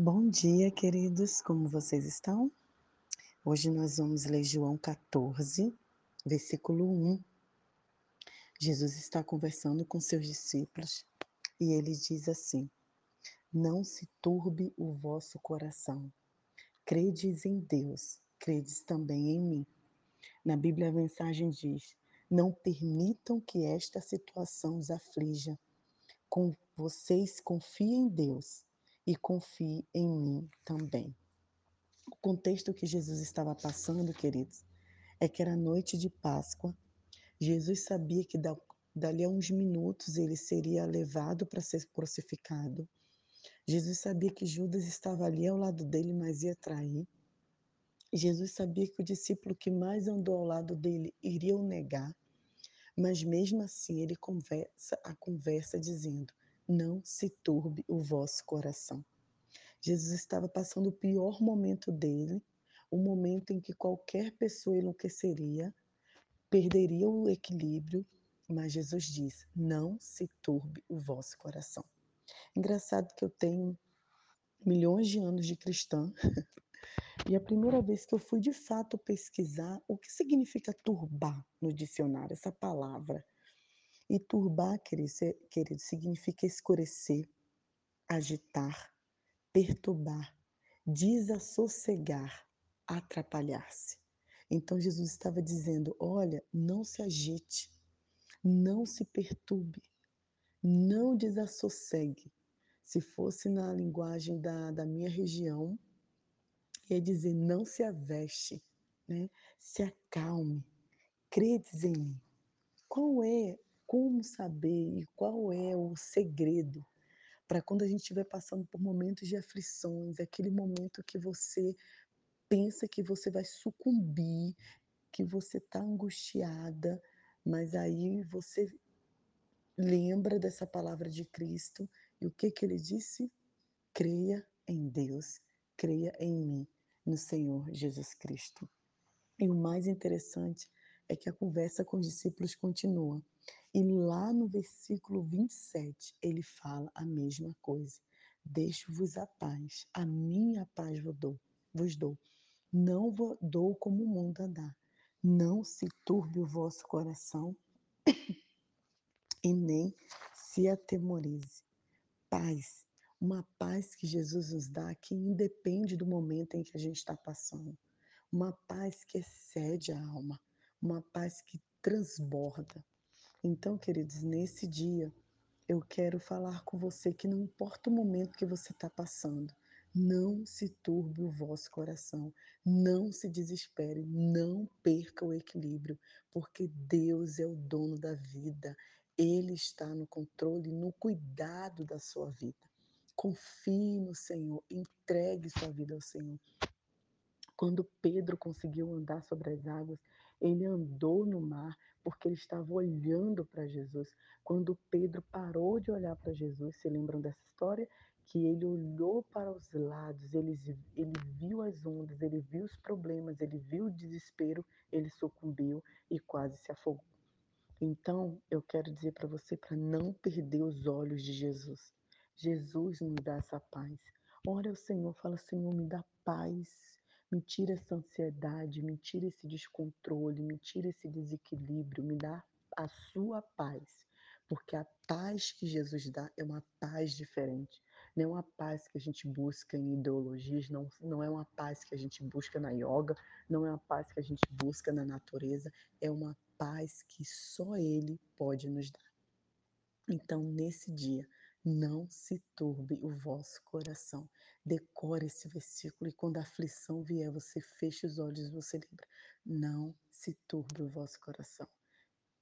Bom dia, queridos, como vocês estão? Hoje nós vamos ler João 14, versículo 1. Jesus está conversando com seus discípulos e ele diz assim: Não se turbe o vosso coração. Credes em Deus, credes também em mim. Na Bíblia a mensagem diz: Não permitam que esta situação os aflija. Com vocês confiem em Deus e confie em mim também. O contexto que Jesus estava passando, queridos, é que era noite de Páscoa. Jesus sabia que dali a uns minutos ele seria levado para ser crucificado. Jesus sabia que Judas estava ali ao lado dele, mas ia trair. Jesus sabia que o discípulo que mais andou ao lado dele iria o negar. Mas mesmo assim ele conversa a conversa dizendo: não se turbe o vosso coração. Jesus estava passando o pior momento dele, o momento em que qualquer pessoa enlouqueceria, perderia o equilíbrio, mas Jesus diz: não se turbe o vosso coração. Engraçado que eu tenho milhões de anos de cristã, e a primeira vez que eu fui de fato pesquisar o que significa turbar no dicionário, essa palavra. E turbar, querido, significa escurecer, agitar, perturbar, desassossegar, atrapalhar-se. Então Jesus estava dizendo: olha, não se agite, não se perturbe, não desassossegue. Se fosse na linguagem da, da minha região, ia dizer: não se aveste, né? se acalme, credes em mim. Qual é como saber e qual é o segredo para quando a gente estiver passando por momentos de aflições, aquele momento que você pensa que você vai sucumbir, que você está angustiada, mas aí você lembra dessa palavra de Cristo e o que que ele disse? Creia em Deus, creia em mim, no Senhor Jesus Cristo. E o mais interessante é que a conversa com os discípulos continua. E lá no versículo 27, ele fala a mesma coisa. Deixo-vos a paz, a minha paz vos dou. Vos dou. Não vos dou como o mundo dá. Não se turbe o vosso coração e nem se atemorize. Paz, uma paz que Jesus nos dá que independe do momento em que a gente está passando. Uma paz que excede a alma, uma paz que transborda. Então, queridos, nesse dia eu quero falar com você que não importa o momento que você está passando, não se turbe o vosso coração, não se desespere, não perca o equilíbrio, porque Deus é o dono da vida, Ele está no controle, no cuidado da sua vida. Confie no Senhor, entregue sua vida ao Senhor. Quando Pedro conseguiu andar sobre as águas, ele andou no mar porque ele estava olhando para Jesus. Quando Pedro parou de olhar para Jesus, se lembram dessa história? Que ele olhou para os lados, ele, ele viu as ondas, ele viu os problemas, ele viu o desespero, ele sucumbiu e quase se afogou. Então, eu quero dizer para você para não perder os olhos de Jesus. Jesus nos dá essa paz. Ora ao Senhor, fala: Senhor, me dá paz me tira essa ansiedade, me tira esse descontrole, me tira esse desequilíbrio, me dá a sua paz. Porque a paz que Jesus dá é uma paz diferente. Não é uma paz que a gente busca em ideologias, não, não é uma paz que a gente busca na yoga, não é uma paz que a gente busca na natureza, é uma paz que só Ele pode nos dar. Então, nesse dia, não se turbe o vosso coração. Decore esse versículo e quando a aflição vier, você fecha os olhos e você lembra. Não se turbe o vosso coração.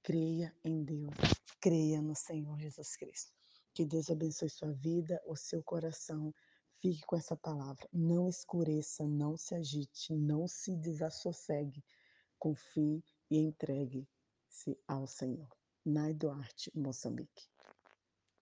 Creia em Deus, creia no Senhor Jesus Cristo. Que Deus abençoe sua vida, o seu coração. Fique com essa palavra. Não escureça, não se agite, não se desassossegue. Confie e entregue-se ao Senhor. Nai Duarte, Moçambique.